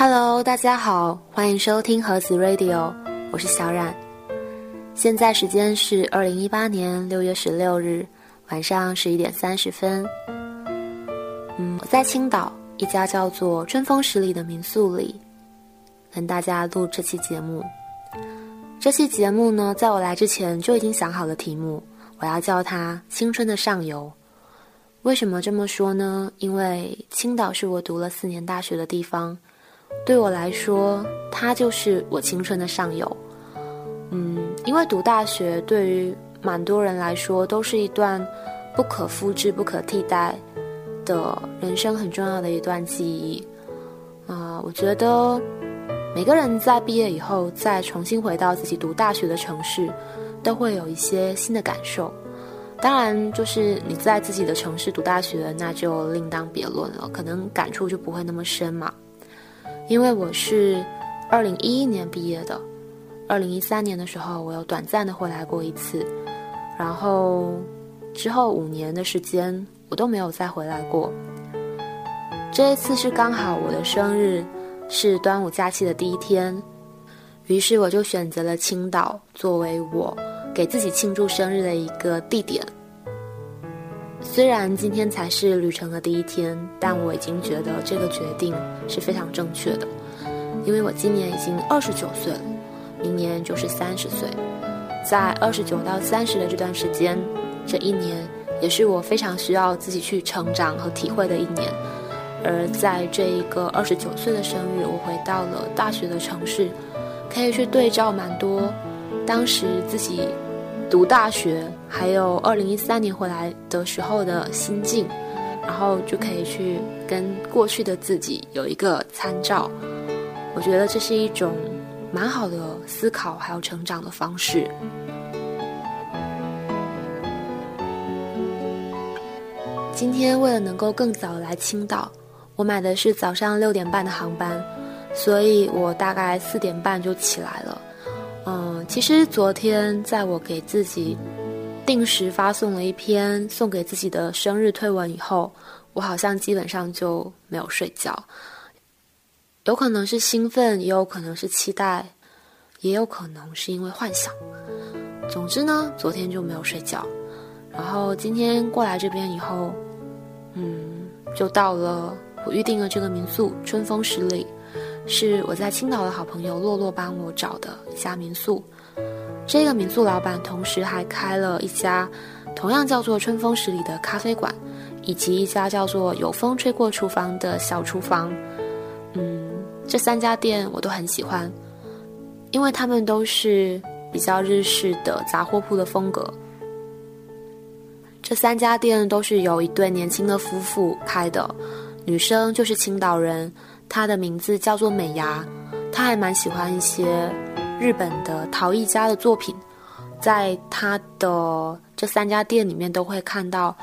Hello，大家好，欢迎收听盒子 Radio，我是小冉。现在时间是二零一八年六月十六日晚上十一点三十分。嗯，我在青岛一家叫做春风十里的民宿里，跟大家录这期节目。这期节目呢，在我来之前就已经想好了题目，我要叫它《青春的上游》。为什么这么说呢？因为青岛是我读了四年大学的地方，对我来说，他就是我青春的上游。嗯，因为读大学对于蛮多人来说都是一段不可复制、不可替代的人生很重要的一段记忆。啊，我觉得每个人在毕业以后再重新回到自己读大学的城市，都会有一些新的感受。当然，就是你在自己的城市读大学，那就另当别论了，可能感触就不会那么深嘛。因为我是二零一一年毕业的，二零一三年的时候，我有短暂的回来过一次，然后之后五年的时间，我都没有再回来过。这一次是刚好我的生日是端午假期的第一天，于是我就选择了青岛作为我。给自己庆祝生日的一个地点。虽然今天才是旅程的第一天，但我已经觉得这个决定是非常正确的，因为我今年已经二十九岁了，明年就是三十岁，在二十九到三十的这段时间，这一年也是我非常需要自己去成长和体会的一年。而在这一个二十九岁的生日，我回到了大学的城市，可以去对照蛮多当时自己。读大学，还有二零一三年回来的时候的心境，然后就可以去跟过去的自己有一个参照。我觉得这是一种蛮好的思考还有成长的方式。今天为了能够更早来青岛，我买的是早上六点半的航班，所以我大概四点半就起来了。嗯，其实昨天在我给自己定时发送了一篇送给自己的生日推文以后，我好像基本上就没有睡觉。有可能是兴奋，也有可能是期待，也有可能是因为幻想。总之呢，昨天就没有睡觉。然后今天过来这边以后，嗯，就到了我预定的这个民宿——春风十里。是我在青岛的好朋友洛洛帮我找的一家民宿，这个民宿老板同时还开了一家同样叫做春风十里的咖啡馆，以及一家叫做有风吹过厨房的小厨房。嗯，这三家店我都很喜欢，因为他们都是比较日式的杂货铺的风格。这三家店都是由一对年轻的夫妇开的，女生就是青岛人。她的名字叫做美牙，她还蛮喜欢一些日本的陶艺家的作品，在他的这三家店里面都会看到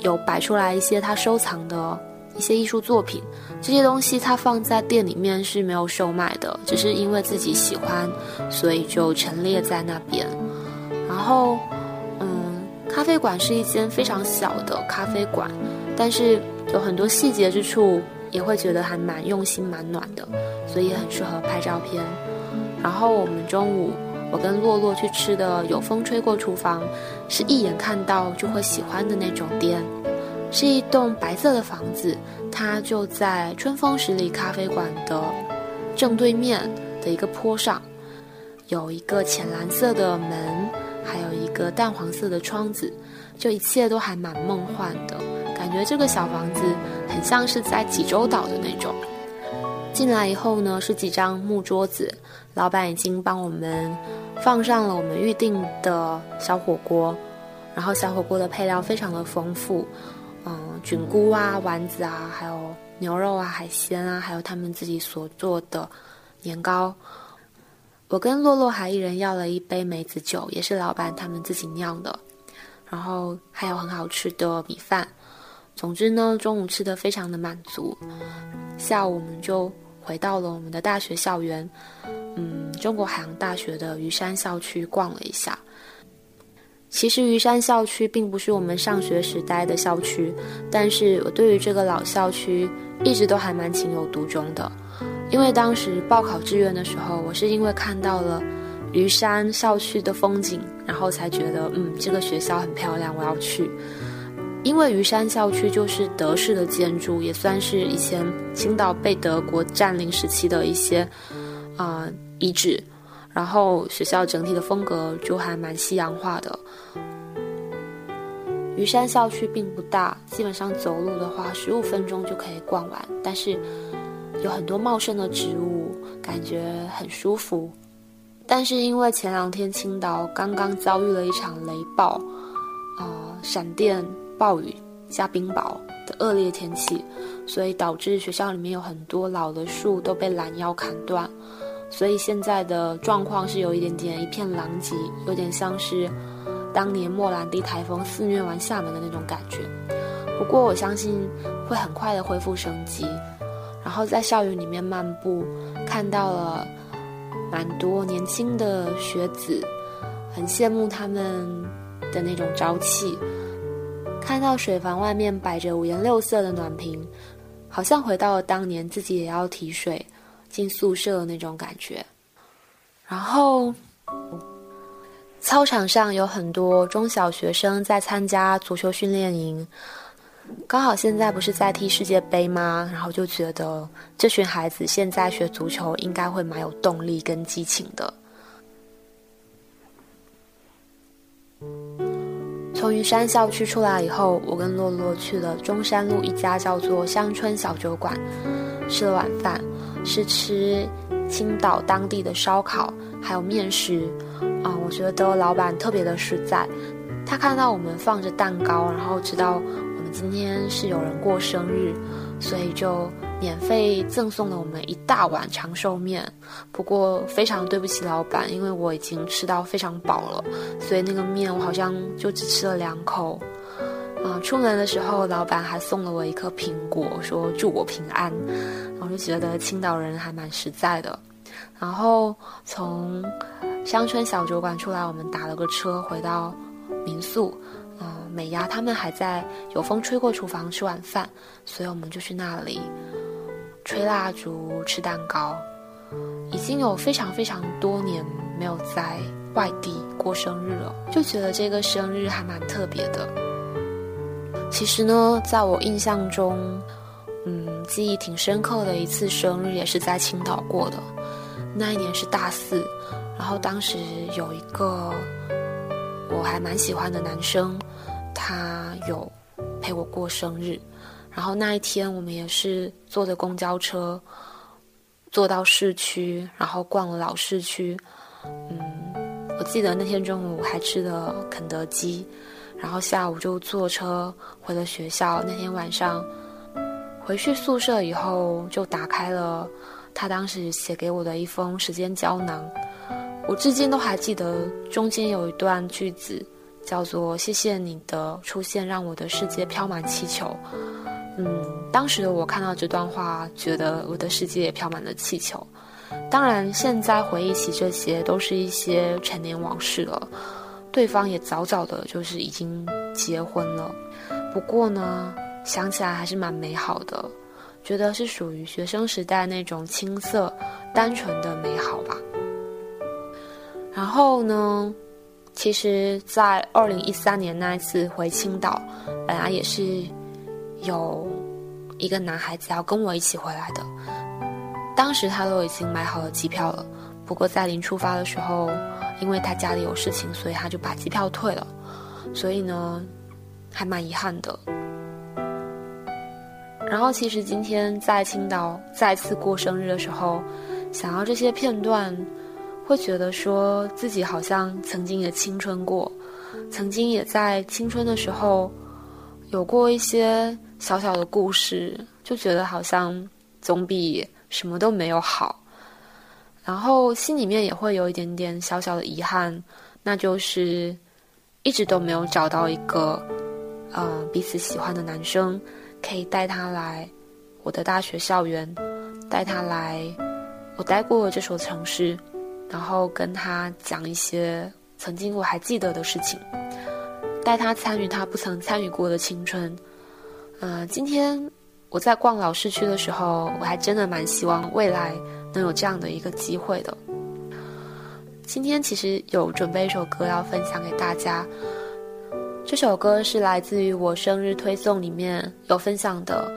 有摆出来一些他收藏的一些艺术作品，这些东西他放在店里面是没有售卖的，只是因为自己喜欢，所以就陈列在那边。然后，嗯，咖啡馆是一间非常小的咖啡馆，但是有很多细节之处。也会觉得还蛮用心、蛮暖的，所以很适合拍照片。然后我们中午，我跟洛洛去吃的有风吹过厨房，是一眼看到就会喜欢的那种店，是一栋白色的房子，它就在春风十里咖啡馆的正对面的一个坡上，有一个浅蓝色的门，还有一个淡黄色的窗子，就一切都还蛮梦幻的。感觉这个小房子很像是在济州岛的那种。进来以后呢，是几张木桌子，老板已经帮我们放上了我们预定的小火锅，然后小火锅的配料非常的丰富，嗯，菌菇啊、丸子啊，还有牛肉啊、海鲜啊，还有他们自己所做的年糕。我跟洛洛还一人要了一杯梅子酒，也是老板他们自己酿的，然后还有很好吃的米饭。总之呢，中午吃的非常的满足，下午我们就回到了我们的大学校园，嗯，中国海洋大学的虞山校区逛了一下。其实虞山校区并不是我们上学时待的校区，但是我对于这个老校区一直都还蛮情有独钟的。因为当时报考志愿的时候，我是因为看到了虞山校区的风景，然后才觉得嗯，这个学校很漂亮，我要去。因为余山校区就是德式的建筑，也算是以前青岛被德国占领时期的一些啊遗址，然后学校整体的风格就还蛮西洋化的。余山校区并不大，基本上走路的话十五分钟就可以逛完，但是。有很多茂盛的植物，感觉很舒服。但是因为前两天青岛刚刚遭遇了一场雷暴，啊，闪电、暴雨加冰雹的恶劣天气，所以导致学校里面有很多老的树都被拦腰砍断，所以现在的状况是有一点点一片狼藉，有点像是当年莫兰蒂台风肆虐完厦门的那种感觉。不过我相信会很快的恢复生机。然后在校园里面漫步，看到了蛮多年轻的学子，很羡慕他们的那种朝气。看到水房外面摆着五颜六色的暖瓶，好像回到了当年自己也要提水进宿舍的那种感觉。然后，操场上有很多中小学生在参加足球训练营。刚好现在不是在踢世界杯吗？然后就觉得这群孩子现在学足球应该会蛮有动力跟激情的。从云山校区出来以后，我跟洛洛去了中山路一家叫做乡村小酒馆，吃了晚饭，是吃青岛当地的烧烤，还有面食。啊，我觉得老板特别的实在，他看到我们放着蛋糕，然后知道我们。今天是有人过生日，所以就免费赠送了我们一大碗长寿面。不过非常对不起老板，因为我已经吃到非常饱了，所以那个面我好像就只吃了两口。啊，出门的时候老板还送了我一颗苹果，说祝我平安。然后就觉得青岛人还蛮实在的。然后从乡村小酒馆出来，我们打了个车回到民宿。美伢他们还在有风吹过厨房吃晚饭，所以我们就去那里吹蜡烛、吃蛋糕。已经有非常非常多年没有在外地过生日了，就觉得这个生日还蛮特别的。其实呢，在我印象中，嗯，记忆挺深刻的一次生日也是在青岛过的。那一年是大四，然后当时有一个我还蛮喜欢的男生。他有陪我过生日，然后那一天我们也是坐着公交车，坐到市区，然后逛了老市区。嗯，我记得那天中午还吃了肯德基，然后下午就坐车回了学校。那天晚上回去宿舍以后，就打开了他当时写给我的一封时间胶囊，我至今都还记得中间有一段句子。叫做谢谢你的出现，让我的世界飘满气球。嗯，当时的我看到这段话，觉得我的世界也飘满了气球。当然，现在回忆起这些，都是一些陈年往事了。对方也早早的，就是已经结婚了。不过呢，想起来还是蛮美好的，觉得是属于学生时代那种青涩、单纯的美好吧。然后呢？其实，在二零一三年那一次回青岛，本来也是有一个男孩子要跟我一起回来的。当时他都已经买好了机票了，不过在临出发的时候，因为他家里有事情，所以他就把机票退了。所以呢，还蛮遗憾的。然后，其实今天在青岛再次过生日的时候，想要这些片段。会觉得说自己好像曾经也青春过，曾经也在青春的时候有过一些小小的故事，就觉得好像总比什么都没有好。然后心里面也会有一点点小小的遗憾，那就是一直都没有找到一个呃彼此喜欢的男生，可以带他来我的大学校园，带他来我待过的这所城市。然后跟他讲一些曾经我还记得的事情，带他参与他不曾参与过的青春。嗯，今天我在逛老市区的时候，我还真的蛮希望未来能有这样的一个机会的。今天其实有准备一首歌要分享给大家，这首歌是来自于我生日推送里面有分享的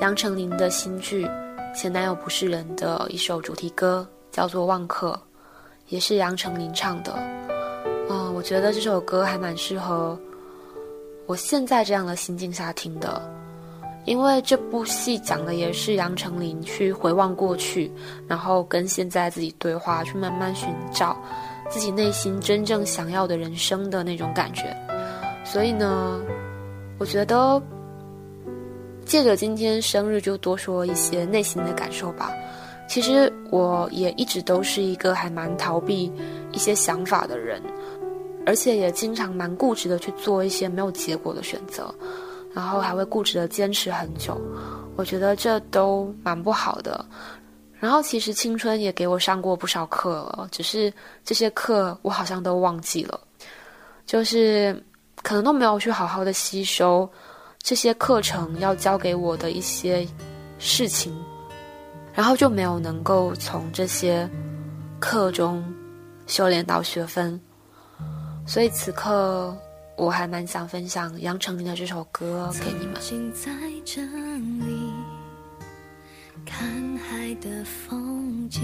杨丞琳的新剧《前男友不是人》的一首主题歌，叫做《忘客》，也是杨丞琳唱的。嗯，我觉得这首歌还蛮适合我现在这样的心境下听的。因为这部戏讲的也是杨丞琳去回望过去，然后跟现在自己对话，去慢慢寻找自己内心真正想要的人生的那种感觉。所以呢，我觉得借着今天生日，就多说一些内心的感受吧。其实我也一直都是一个还蛮逃避一些想法的人，而且也经常蛮固执的去做一些没有结果的选择。然后还会固执的坚持很久，我觉得这都蛮不好的。然后其实青春也给我上过不少课了，只是这些课我好像都忘记了，就是可能都没有去好好的吸收这些课程要教给我的一些事情，然后就没有能够从这些课中修炼到学分，所以此刻。我还蛮想分享杨丞琳的这首歌给你们。在这里看海的风景，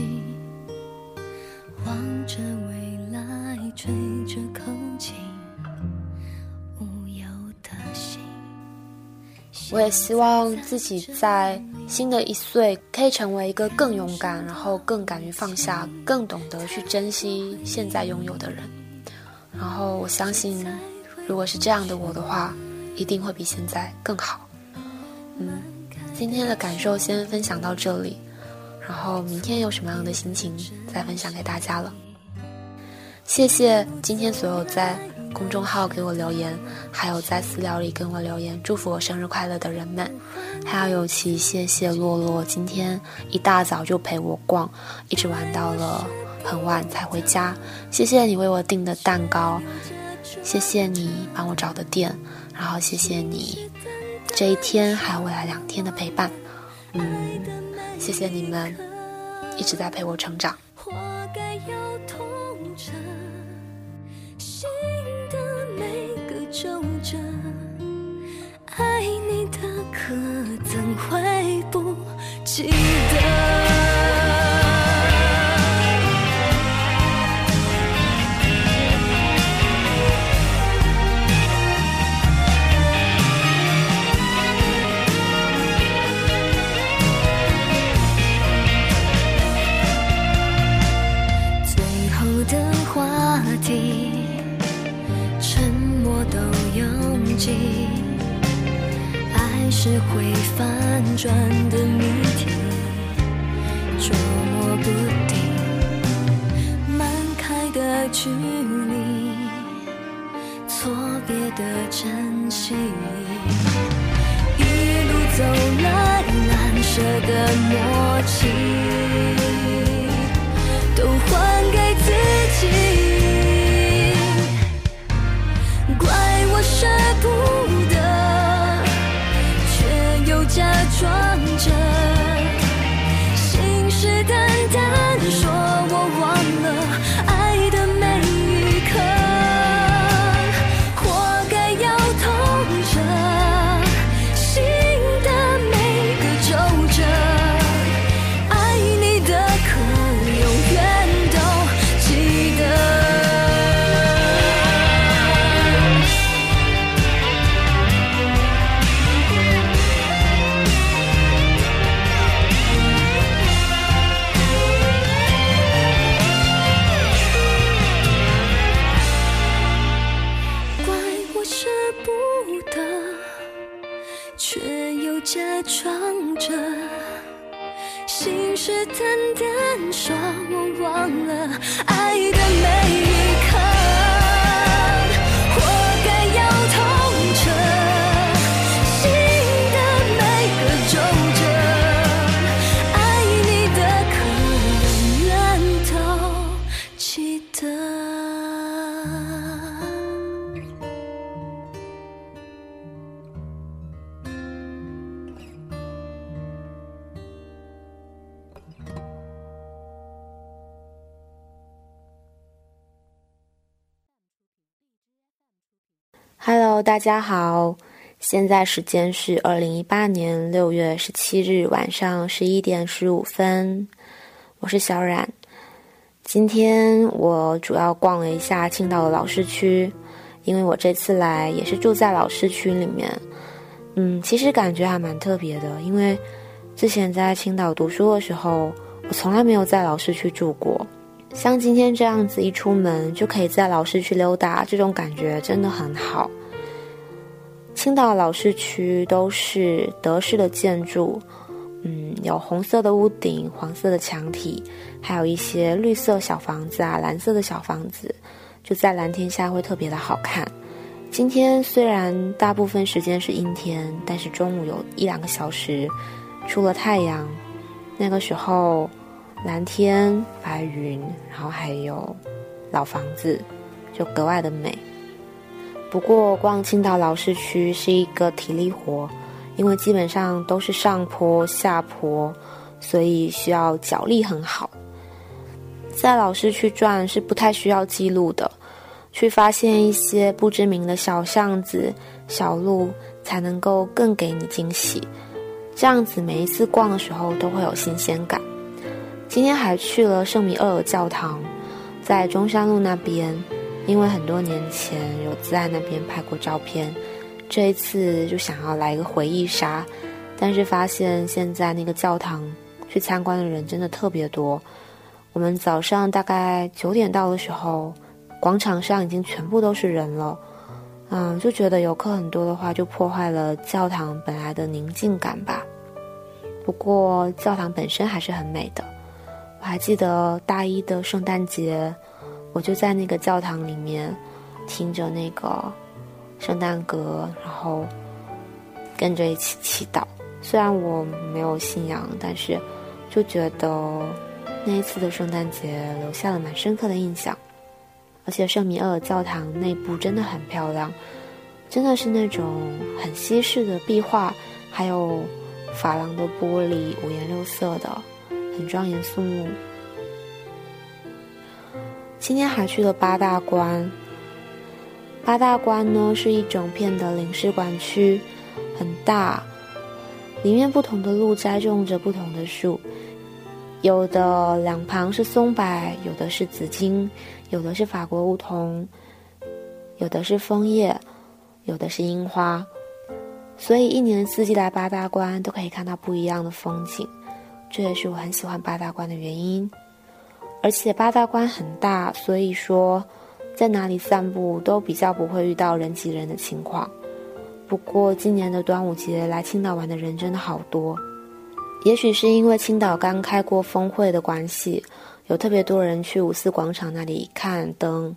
望着未来，吹着口琴，无忧的心。我也希望自己在新的一岁可以成为一个更勇敢，然后更敢于放下，更懂得去珍惜现在拥有的人。哦我相信。如果是这样的我的话，一定会比现在更好。嗯，今天的感受先分享到这里，然后明天有什么样的心情再分享给大家了。谢谢今天所有在公众号给我留言，还有在私聊里跟我留言祝福我生日快乐的人们，还要尤其谢谢洛洛今天一大早就陪我逛，一直玩到了很晚才回家。谢谢你为我订的蛋糕。谢谢你帮我找的店，然后谢谢你这一天还有未来两天的陪伴，嗯，谢谢你们一直在陪我成长。爱你的可怎会不记得？Hello，大家好，现在时间是二零一八年六月十七日晚上十一点十五分，我是小冉。今天我主要逛了一下青岛的老市区，因为我这次来也是住在老市区里面。嗯，其实感觉还蛮特别的，因为之前在青岛读书的时候，我从来没有在老市区住过。像今天这样子，一出门就可以在老市区溜达，这种感觉真的很好。青岛老市区都是德式的建筑，嗯，有红色的屋顶、黄色的墙体，还有一些绿色小房子啊、蓝色的小房子，就在蓝天下会特别的好看。今天虽然大部分时间是阴天，但是中午有一两个小时出了太阳，那个时候。蓝天、白云，然后还有老房子，就格外的美。不过逛青岛老市区是一个体力活，因为基本上都是上坡下坡，所以需要脚力很好。在老市区转是不太需要记录的，去发现一些不知名的小巷子、小路，才能够更给你惊喜。这样子每一次逛的时候都会有新鲜感。今天还去了圣米厄尔教堂，在中山路那边，因为很多年前有在那边拍过照片，这一次就想要来一个回忆杀，但是发现现在那个教堂去参观的人真的特别多。我们早上大概九点到的时候，广场上已经全部都是人了，嗯，就觉得游客很多的话，就破坏了教堂本来的宁静感吧。不过教堂本身还是很美的。我还记得大一的圣诞节，我就在那个教堂里面听着那个圣诞歌，然后跟着一起祈祷。虽然我没有信仰，但是就觉得那一次的圣诞节留下了蛮深刻的印象。而且圣米厄尔教堂内部真的很漂亮，真的是那种很西式的壁画，还有珐琅的玻璃，五颜六色的。很庄严肃穆。今天还去了八大关。八大关呢是一整片的领事馆区，很大，里面不同的路栽种着不同的树，有的两旁是松柏，有的是紫荆，有的是法国梧桐，有的是枫叶，有的是樱花，所以一年四季来八大关都可以看到不一样的风景。这也是我很喜欢八大关的原因，而且八大关很大，所以说在哪里散步都比较不会遇到人挤人的情况。不过今年的端午节来青岛玩的人真的好多，也许是因为青岛刚开过峰会的关系，有特别多人去五四广场那里看灯。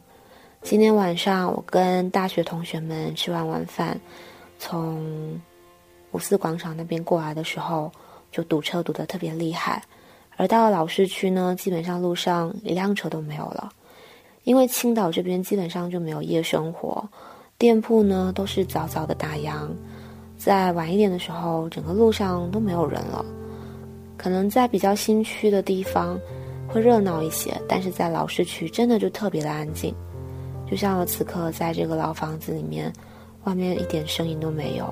今天晚上我跟大学同学们吃完晚饭，从五四广场那边过来的时候。就堵车堵得特别厉害，而到了老市区呢，基本上路上一辆车都没有了，因为青岛这边基本上就没有夜生活，店铺呢都是早早的打烊，在晚一点的时候，整个路上都没有人了。可能在比较新区的地方会热闹一些，但是在老市区真的就特别的安静，就像我此刻在这个老房子里面，外面一点声音都没有。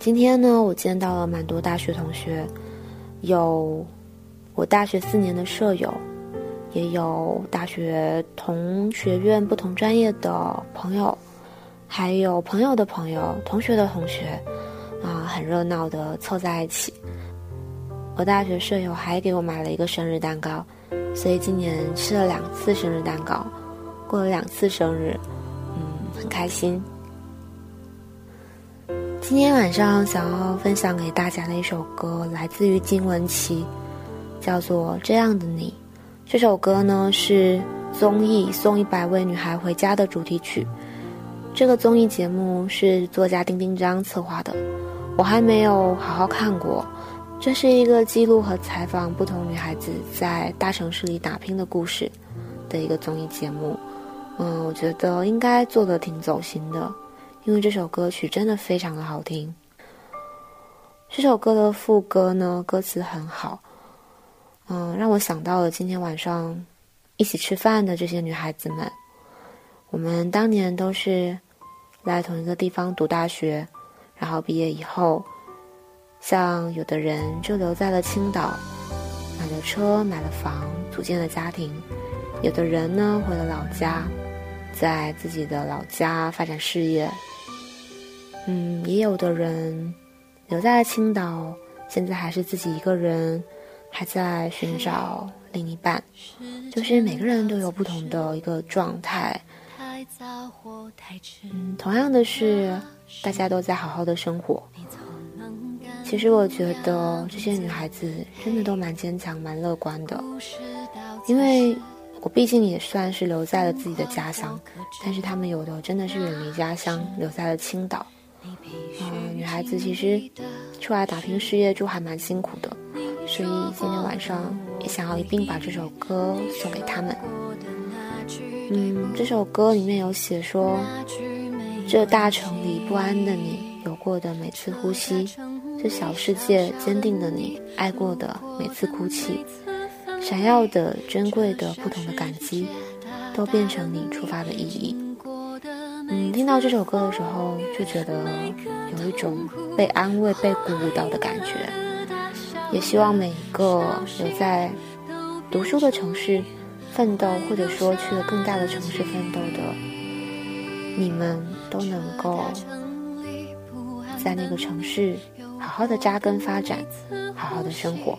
今天呢，我见到了蛮多大学同学，有我大学四年的舍友，也有大学同学院不同专业的朋友，还有朋友的朋友、同学的同学，啊，很热闹的凑在一起。我大学舍友还给我买了一个生日蛋糕，所以今年吃了两次生日蛋糕，过了两次生日，嗯，很开心。今天晚上想要分享给大家的一首歌，来自于金文岐，叫做《这样的你》。这首歌呢是综艺《送一百位女孩回家》的主题曲。这个综艺节目是作家丁丁章策划的，我还没有好好看过。这是一个记录和采访不同女孩子在大城市里打拼的故事的一个综艺节目。嗯，我觉得应该做的挺走心的。因为这首歌曲真的非常的好听，这首歌的副歌呢，歌词很好，嗯，让我想到了今天晚上一起吃饭的这些女孩子们。我们当年都是在同一个地方读大学，然后毕业以后，像有的人就留在了青岛，买了车，买了房，组建了家庭；有的人呢回了老家，在自己的老家发展事业。嗯，也有的人留在了青岛，现在还是自己一个人，还在寻找另一半。就是每个人都有不同的一个状态。嗯，同样的是，大家都在好好的生活。其实我觉得这些女孩子真的都蛮坚强、蛮乐观的，因为我毕竟也算是留在了自己的家乡，但是她们有的真的是远离家乡，留在了青岛。嗯，女孩子其实出来打拼事业就还蛮辛苦的，所以今天晚上也想要一并把这首歌送给他们。嗯，这首歌里面有写说，这大城里不安的你，有过的每次呼吸，这小世界坚定的你，爱过的每次哭泣，闪耀的、珍贵的、不同的感激，都变成你出发的意义。嗯，听到这首歌的时候，就觉得有一种被安慰、被鼓舞到的感觉。也希望每一个留在读书的城市。奋斗，或者说去了更大的城市奋斗的你们，都能够在那个城市好好的扎根发展，好好的生活。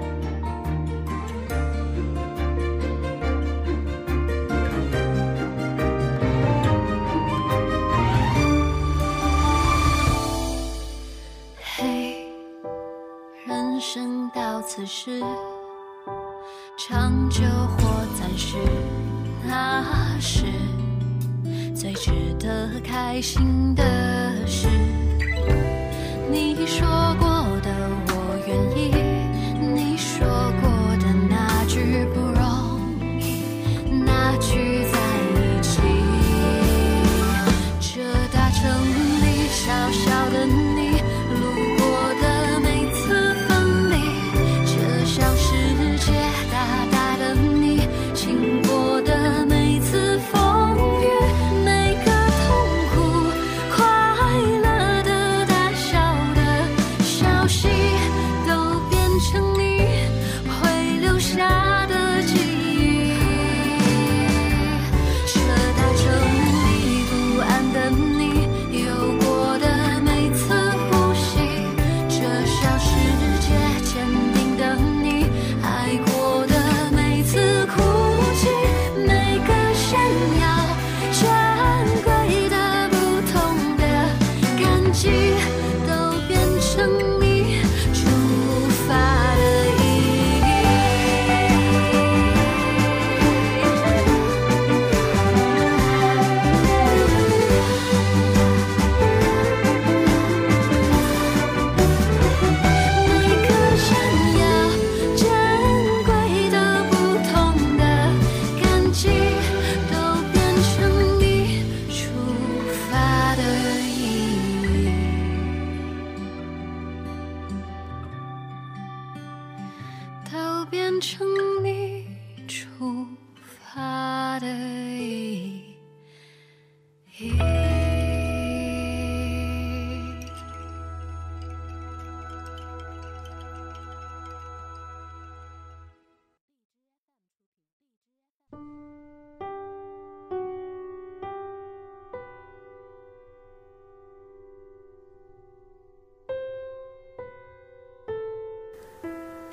长久或暂时，那是最值得开心的事。你说过的，我愿意。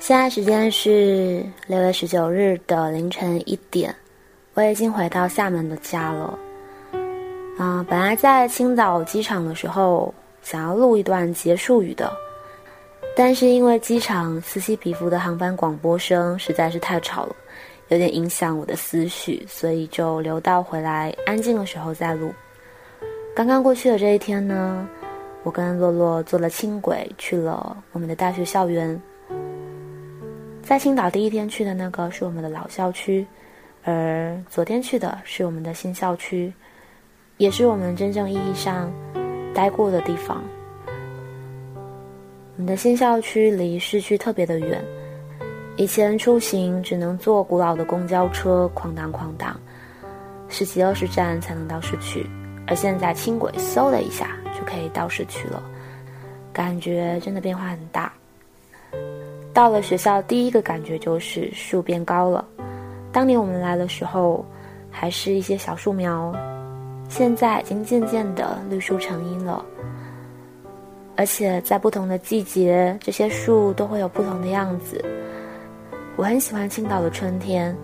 现在时间是六月十九日的凌晨一点，我已经回到厦门的家了。嗯，本来在青岛机场的时候想要录一段结束语的，但是因为机场此起彼伏的航班广播声实在是太吵了，有点影响我的思绪，所以就留到回来安静的时候再录。刚刚过去的这一天呢，我跟洛洛坐了轻轨去了我们的大学校园。在青岛第一天去的那个是我们的老校区，而昨天去的是我们的新校区，也是我们真正意义上待过的地方。我们的新校区离市区特别的远，以前出行只能坐古老的公交车哐当哐当，十几二十站才能到市区，而现在轻轨嗖的一下就可以到市区了，感觉真的变化很大。到了学校，第一个感觉就是树变高了。当年我们来的时候，还是一些小树苗，现在已经渐渐的绿树成荫了。而且在不同的季节，这些树都会有不同的样子。我很喜欢青岛的春天，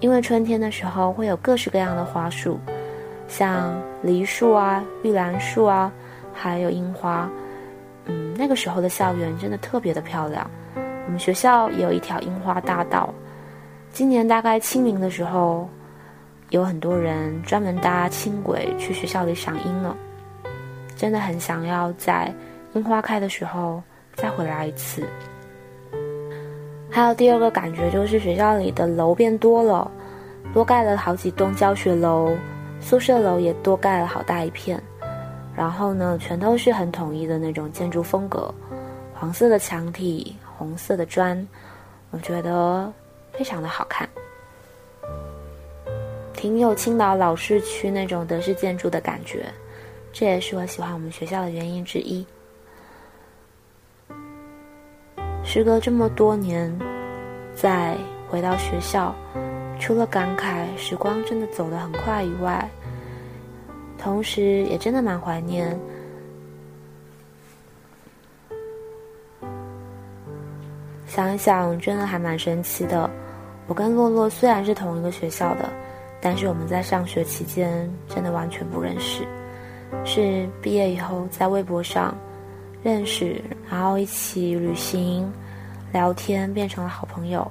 因为春天的时候会有各式各样的花树，像梨树啊、玉兰树啊，还有樱花。嗯，那个时候的校园真的特别的漂亮。我们学校也有一条樱花大道，今年大概清明的时候，有很多人专门搭轻轨去学校里赏樱了。真的很想要在。樱花开的时候再回来一次。还有第二个感觉就是学校里的楼变多了，多盖了好几栋教学楼，宿舍楼也多盖了好大一片。然后呢，全都是很统一的那种建筑风格，黄色的墙体，红色的砖，我觉得非常的好看，挺有青岛老市区那种德式建筑的感觉。这也是我喜欢我们学校的原因之一。时隔这么多年，再回到学校，除了感慨时光真的走得很快以外，同时也真的蛮怀念。想一想，真的还蛮神奇的。我跟洛洛虽然是同一个学校的，但是我们在上学期间真的完全不认识，是毕业以后在微博上。认识，然后一起旅行、聊天，变成了好朋友。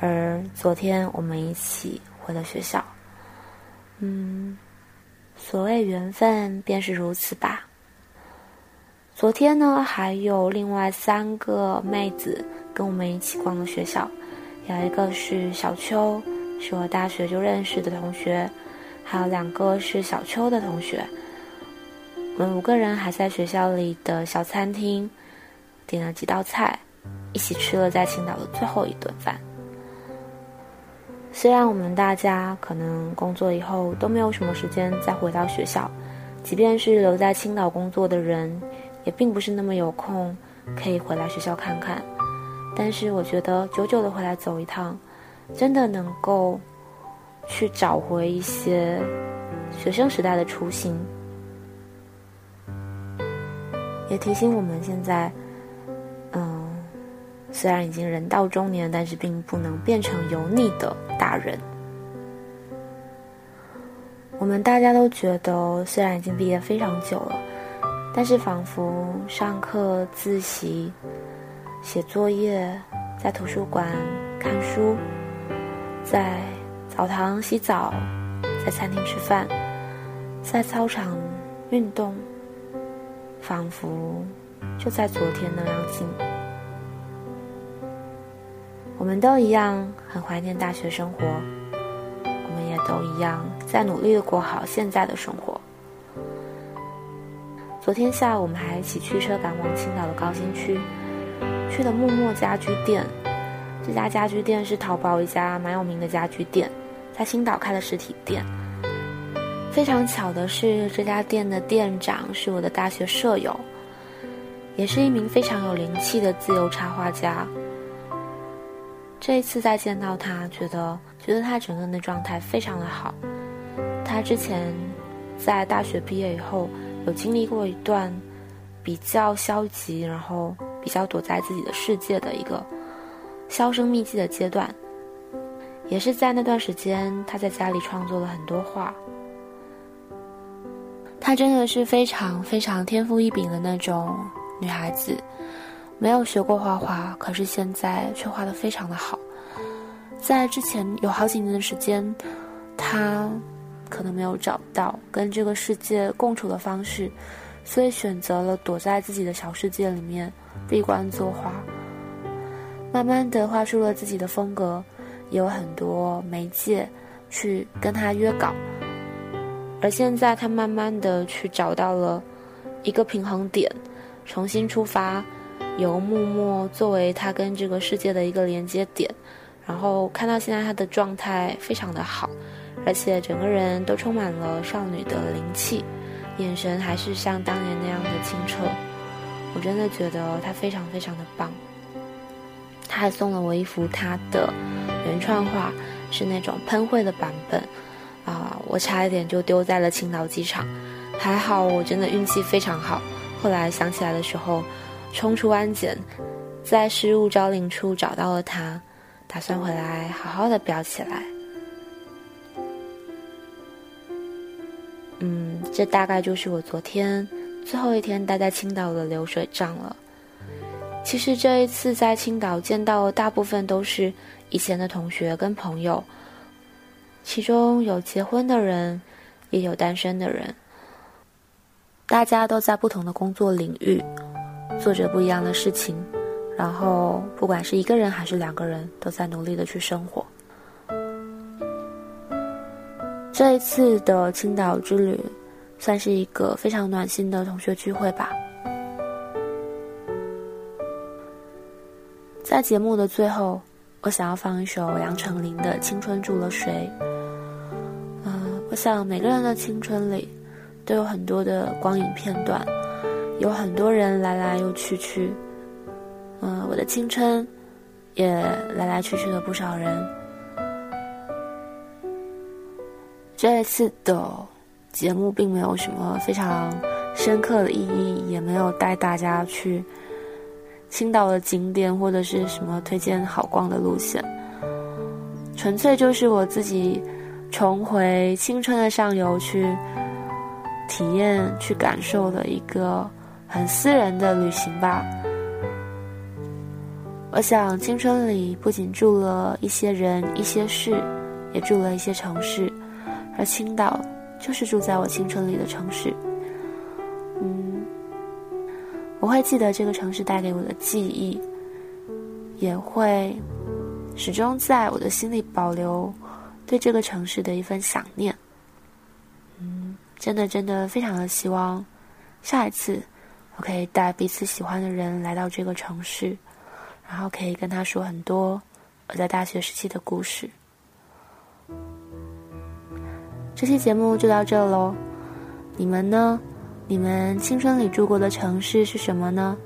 而昨天我们一起回了学校。嗯，所谓缘分便是如此吧。昨天呢，还有另外三个妹子跟我们一起逛了学校，有一个是小秋，是我大学就认识的同学，还有两个是小秋的同学。我们五个人还在学校里的小餐厅点了几道菜，一起吃了在青岛的最后一顿饭。虽然我们大家可能工作以后都没有什么时间再回到学校，即便是留在青岛工作的人，也并不是那么有空可以回来学校看看。但是我觉得久久的回来走一趟，真的能够去找回一些学生时代的初心。也提醒我们，现在，嗯，虽然已经人到中年，但是并不能变成油腻的大人。我们大家都觉得，虽然已经毕业非常久了，但是仿佛上课、自习、写作业，在图书馆看书，在澡堂洗澡，在餐厅吃饭，在操场运动。仿佛就在昨天那样近，我们都一样很怀念大学生活，我们也都一样在努力的过好现在的生活。昨天下午我们还一起驱车赶往青岛的高新区，去的木墨家居店。这家家居店是淘宝一家蛮有名的家居店，在青岛开了实体店。非常巧的是，这家店的店长是我的大学舍友，也是一名非常有灵气的自由插画家。这一次再见到他，觉得觉得他整个人的状态非常的好。他之前在大学毕业以后，有经历过一段比较消极，然后比较躲在自己的世界的一个销声匿迹的阶段。也是在那段时间，他在家里创作了很多画。她真的是非常非常天赋异禀的那种女孩子，没有学过画画，可是现在却画得非常的好。在之前有好几年的时间，她可能没有找到跟这个世界共处的方式，所以选择了躲在自己的小世界里面闭关作画。慢慢的画出了自己的风格，也有很多媒介去跟他约稿。而现在，他慢慢的去找到了一个平衡点，重新出发，由木墨作为他跟这个世界的一个连接点，然后看到现在他的状态非常的好，而且整个人都充满了少女的灵气，眼神还是像当年那样的清澈。我真的觉得他非常非常的棒。他还送了我一幅他的原创画，是那种喷绘的版本，啊，我差一点就丢在了青岛机场，还好我真的运气非常好。后来想起来的时候，冲出安检，在失物招领处找到了他，打算回来好好的裱起来。这大概就是我昨天最后一天待在青岛的流水账了。其实这一次在青岛见到的大部分都是以前的同学跟朋友，其中有结婚的人，也有单身的人。大家都在不同的工作领域，做着不一样的事情，然后不管是一个人还是两个人，都在努力的去生活。这一次的青岛之旅，算是一个非常暖心的同学聚会吧。在节目的最后，我想要放一首杨丞琳的《青春住了谁》。嗯，我想每个人的青春里，都有很多的光影片段，有很多人来来又去去。嗯，我的青春，也来来去去的不少人。这一次的节目并没有什么非常深刻的意义，也没有带大家去。青岛的景点或者是什么推荐好逛的路线，纯粹就是我自己重回青春的上游去体验、去感受的一个很私人的旅行吧。我想，青春里不仅住了一些人、一些事，也住了一些城市，而青岛就是住在我青春里的城市。嗯我会记得这个城市带给我的记忆，也会始终在我的心里保留对这个城市的一份想念。嗯，真的真的非常的希望下一次我可以带彼此喜欢的人来到这个城市，然后可以跟他说很多我在大学时期的故事。这期节目就到这喽，你们呢？你们青春里住过的城市是什么呢？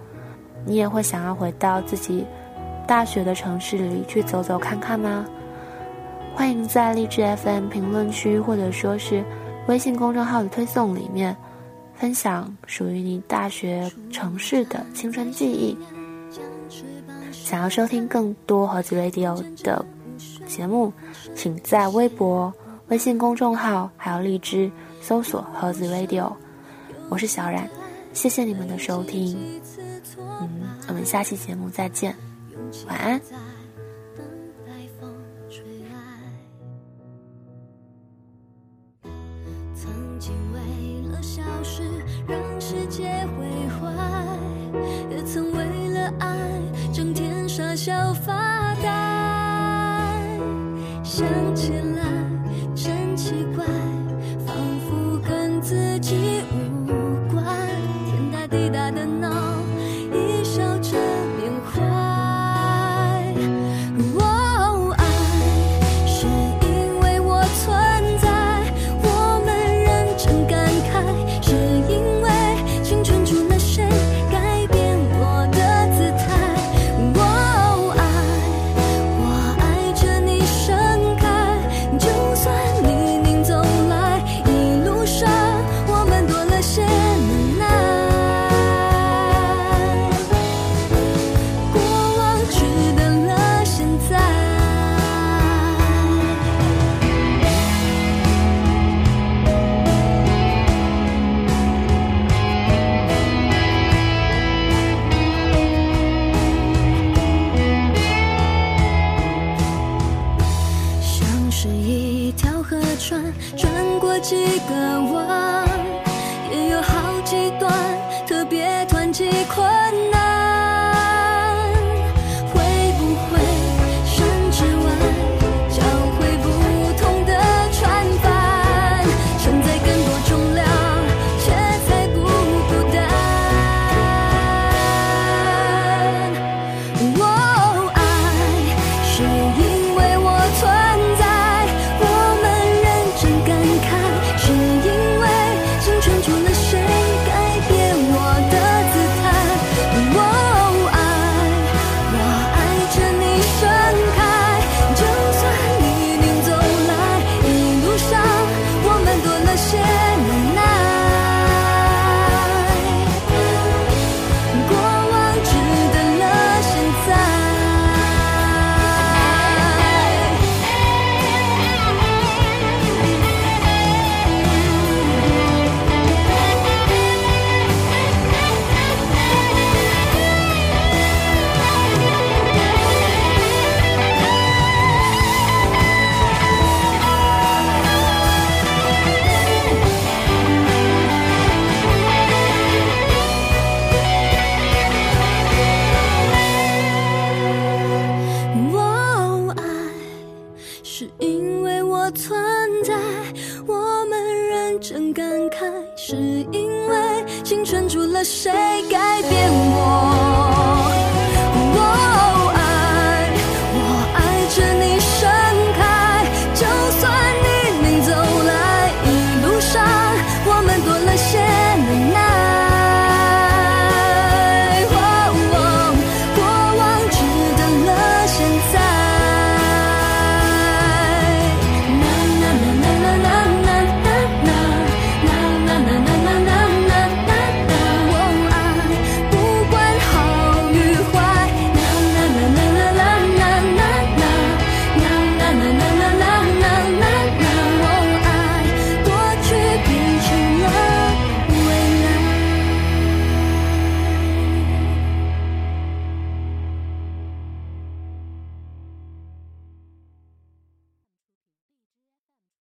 你也会想要回到自己大学的城市里去走走看看吗？欢迎在励志 FM 评论区或者说是微信公众号的推送里面分享属于你大学城市的青春记忆。想要收听更多盒子 Radio 的节目，请在微博、微信公众号还有荔枝搜索盒子 Radio。我是小冉，谢谢你们的收听，嗯，我们下期节目再见，晚安。曾经为了，爱整天傻笑发呆，想起来